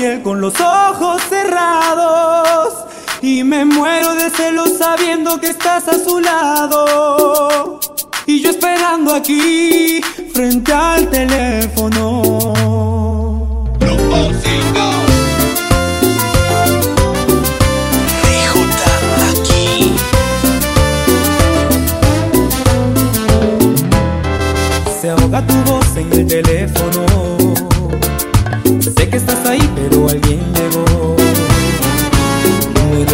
piel con los ojos cerrados. Y me muero de celos sabiendo que estás a su lado. Y yo esperando aquí, frente al teléfono. Grupo 5. Se ahoga tu voz en el teléfono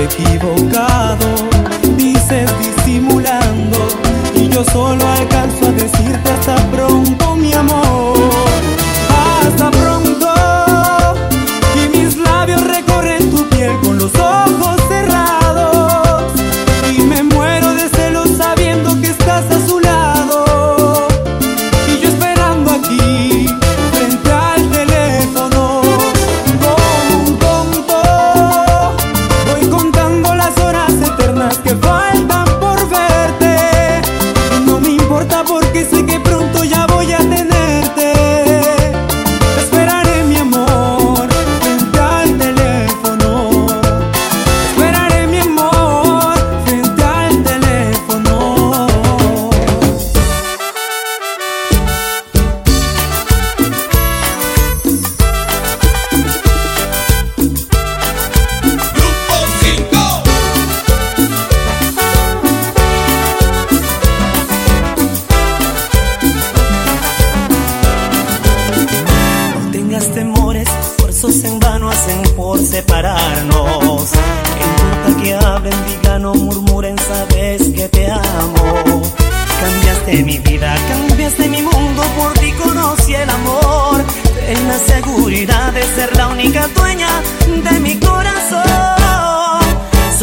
equivocado, dices disimulando y yo solo alcanzo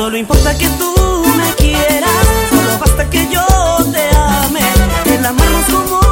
Solo importa que tú me quieras, solo basta que yo te ame. El amor es como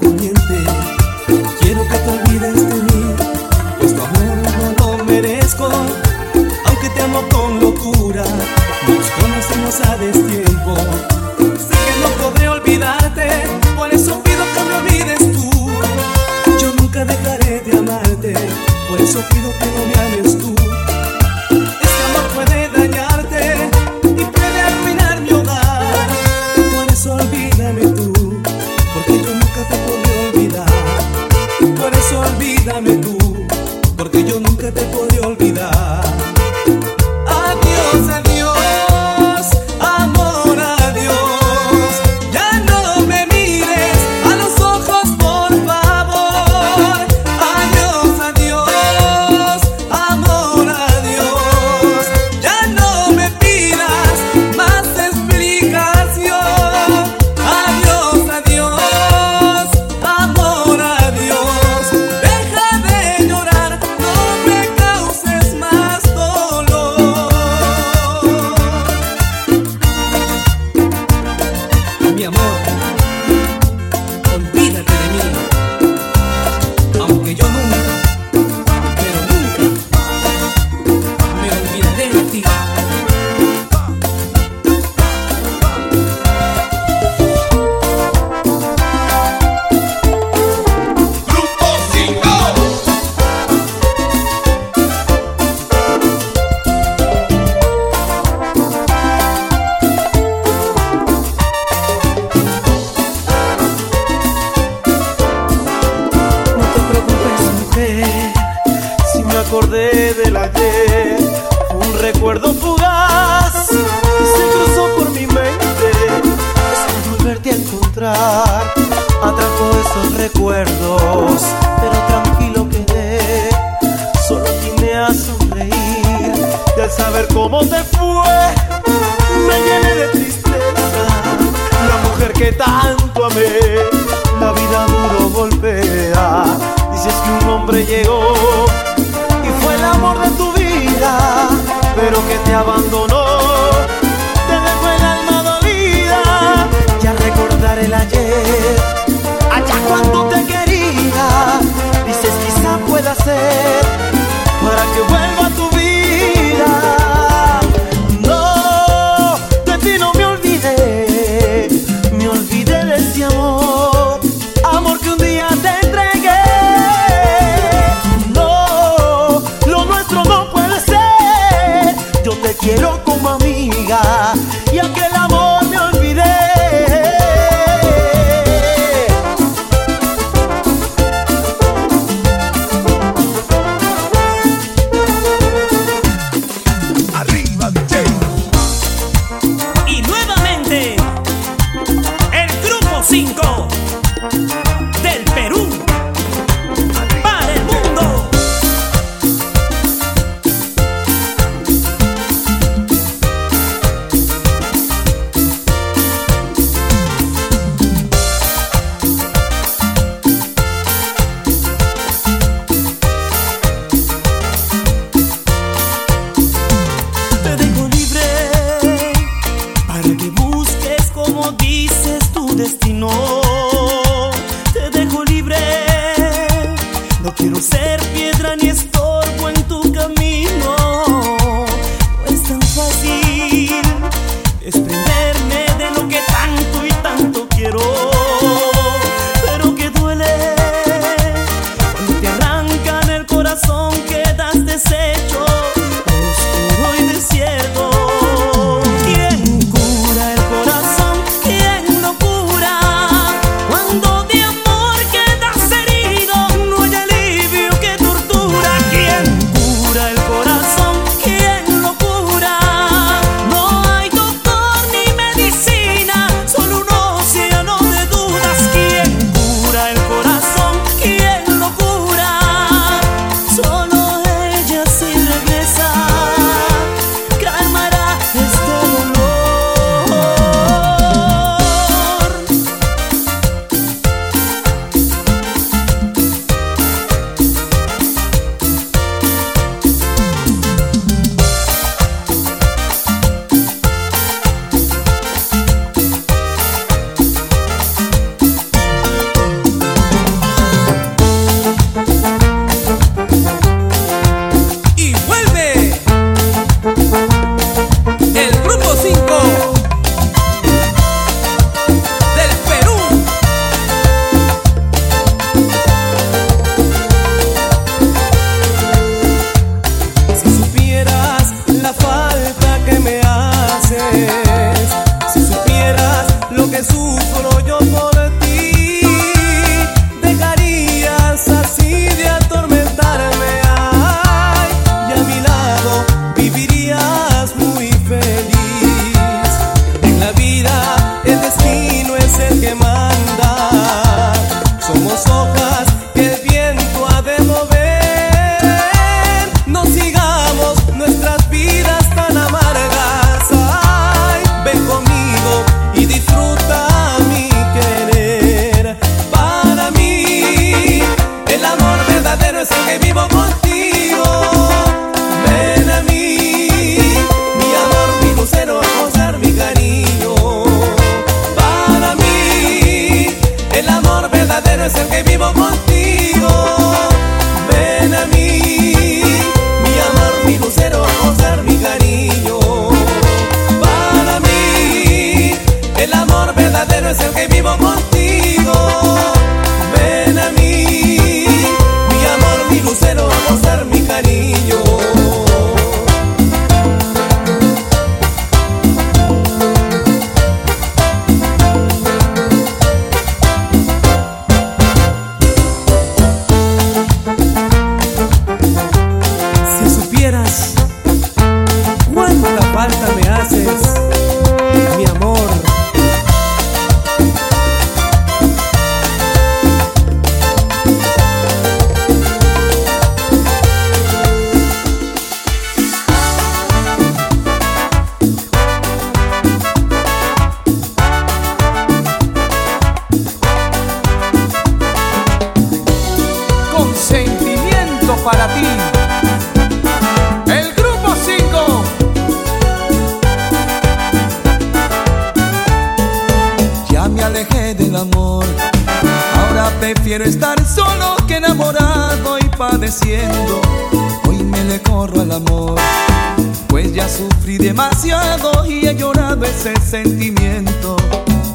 You. que tanto amé, la vida duro golpea. Dices que un hombre llegó y fue el amor de tu vida, pero que te abandonó. Te dejó el alma dolida, ya recordar el ayer, allá cuando te quería. Dices quizá pueda ser para que vuelva. quiero como amiga.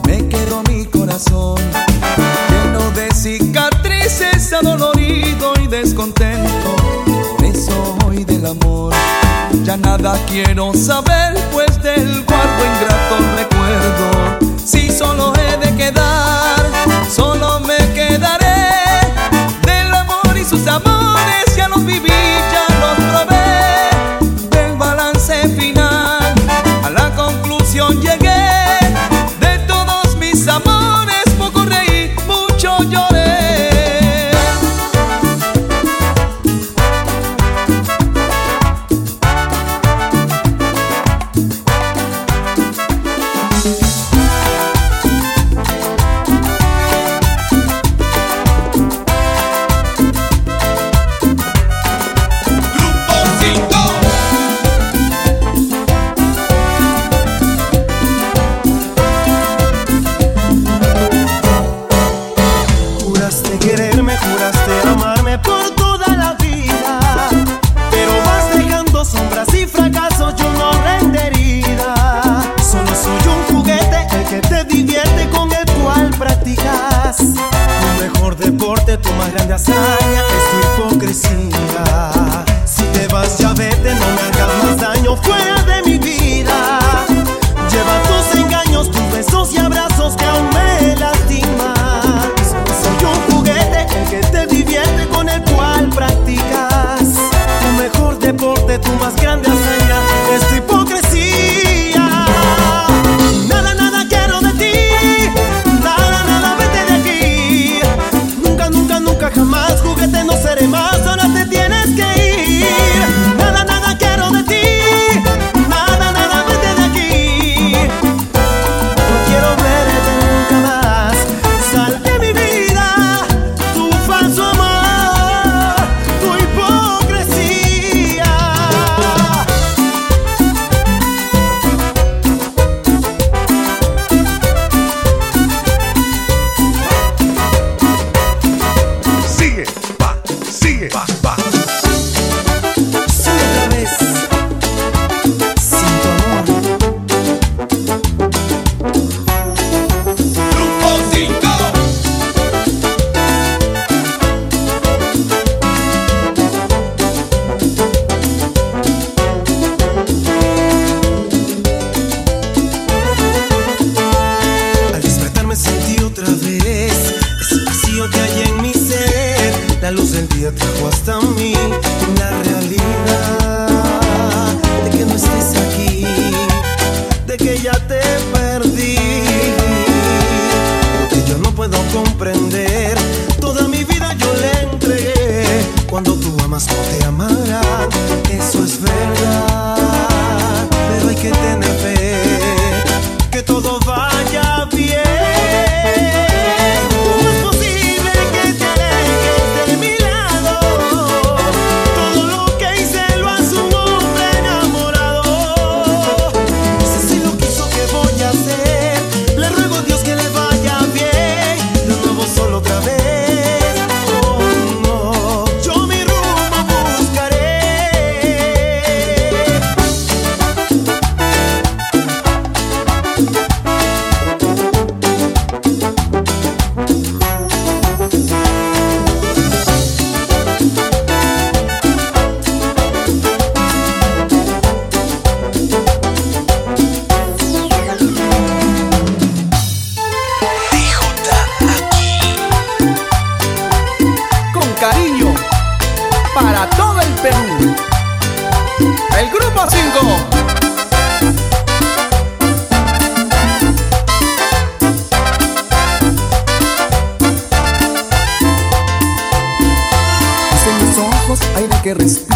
me quedó mi corazón lleno de cicatrices, adolorido y descontento. Me soy del amor, ya nada quiero saber, pues del guardo ingrato recuerdo. Si solo he de quedar, solo me hazaña.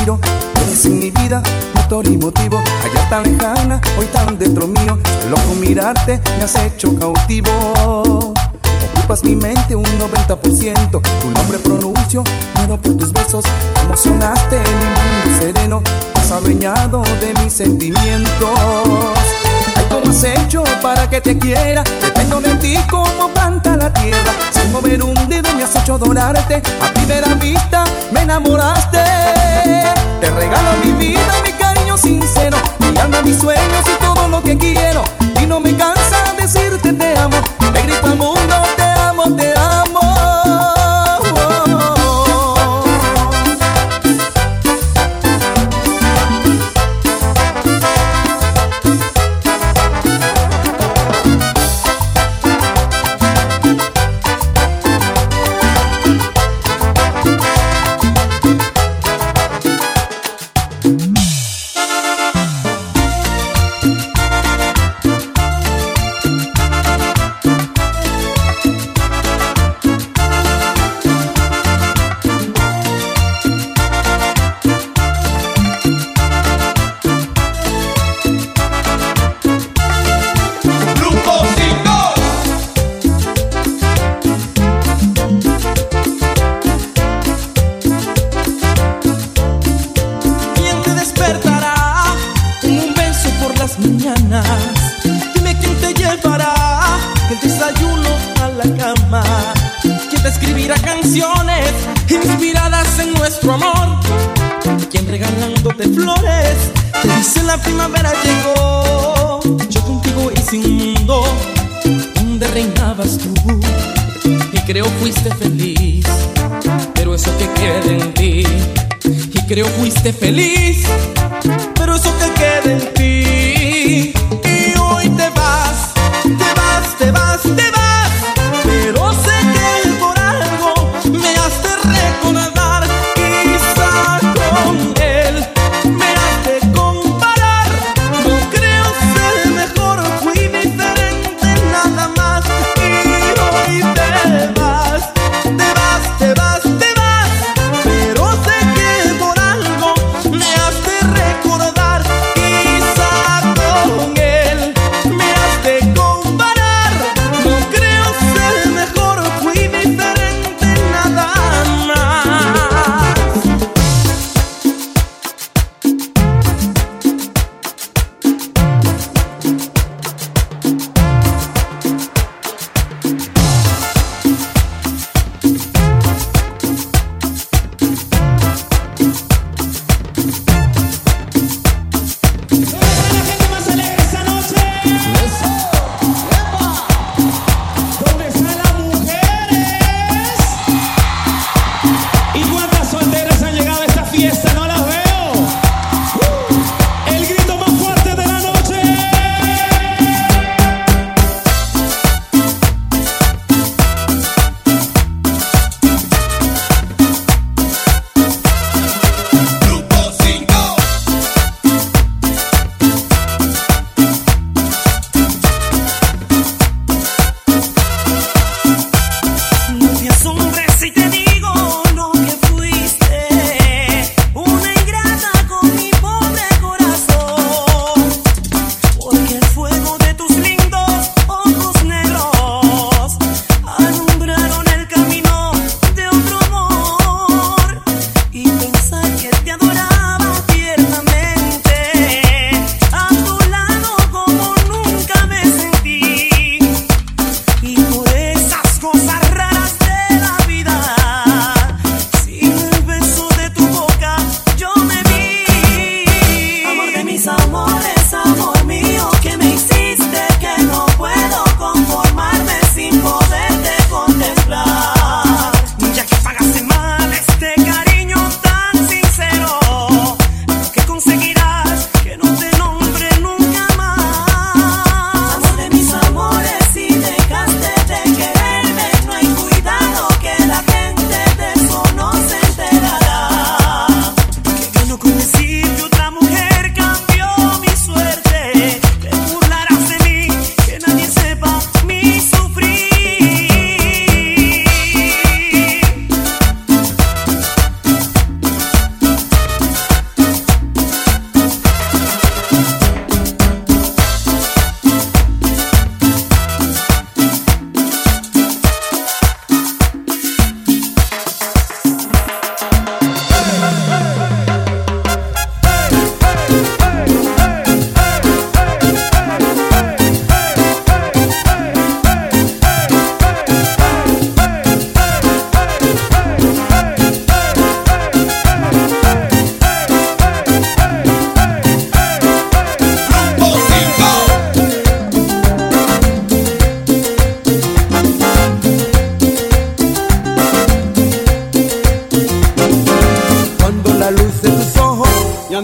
Eres en mi vida, motor y motivo. Allá tan lejana, hoy tan dentro mío. Solo con mirarte me has hecho cautivo. Ocupas mi mente un 90%. Tu nombre pronuncio, muero por tus besos. Emocionaste mi mundo sereno. Has adueñado de mis sentimientos. Ay, ¿cómo has hecho para que te quiera? Dependo de ti como planta la tierra. Sin mover un dedo me has hecho adorarte. A primera vista me enamoraste. Te regalo mi vida, mi cariño sincero, mi alma, mis sueños y todo lo que quiero. Y no me cansa decirte te amo. Te grito al mundo,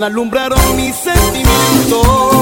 alumbraron mis sentimientos.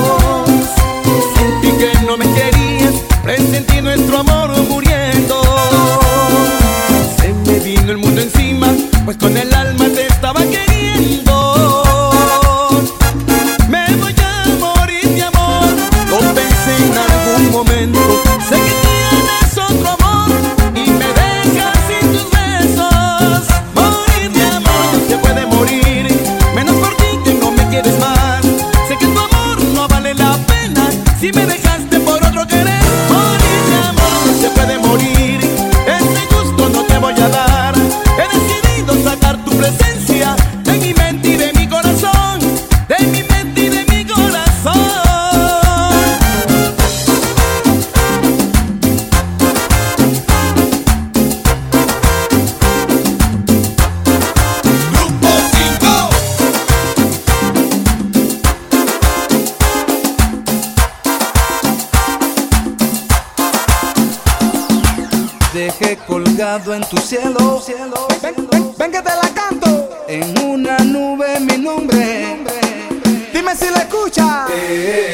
en tu cielo. cielo, ven, ven, ven, que te la canto. En una nube mi nombre. Dime si la escuchas. Eh,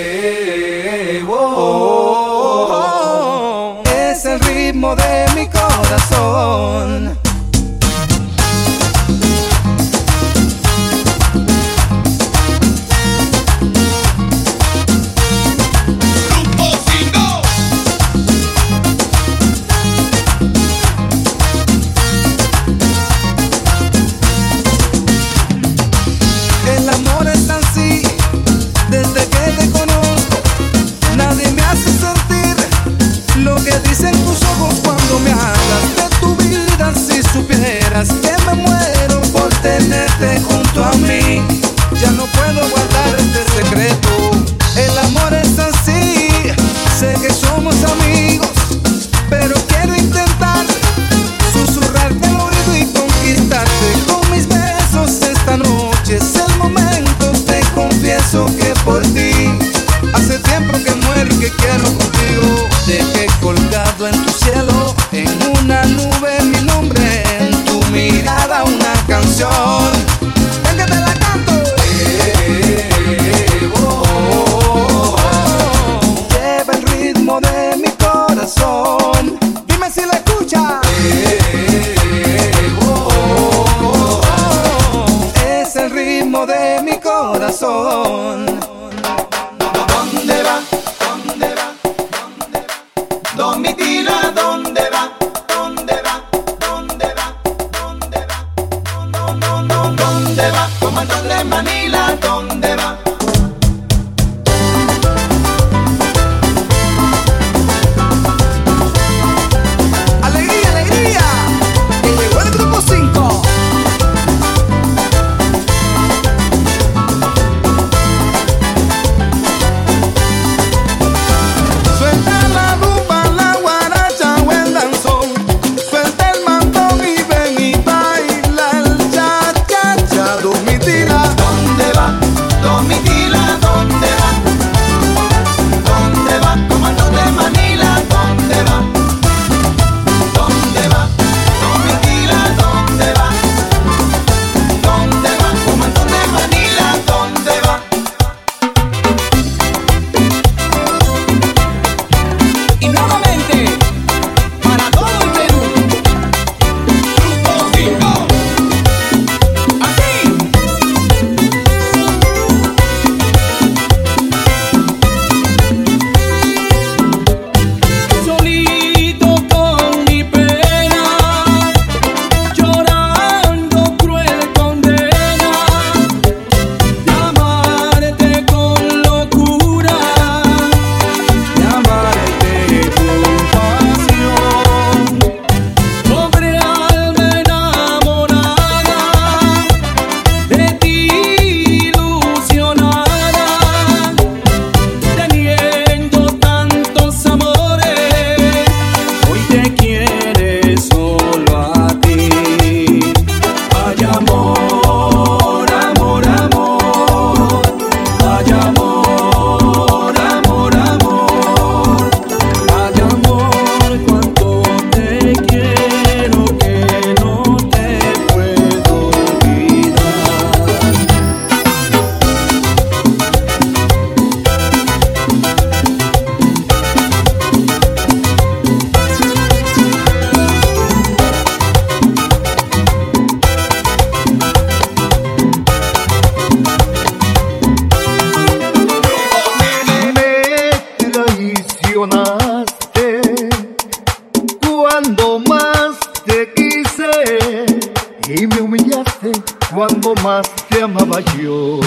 Москве новою.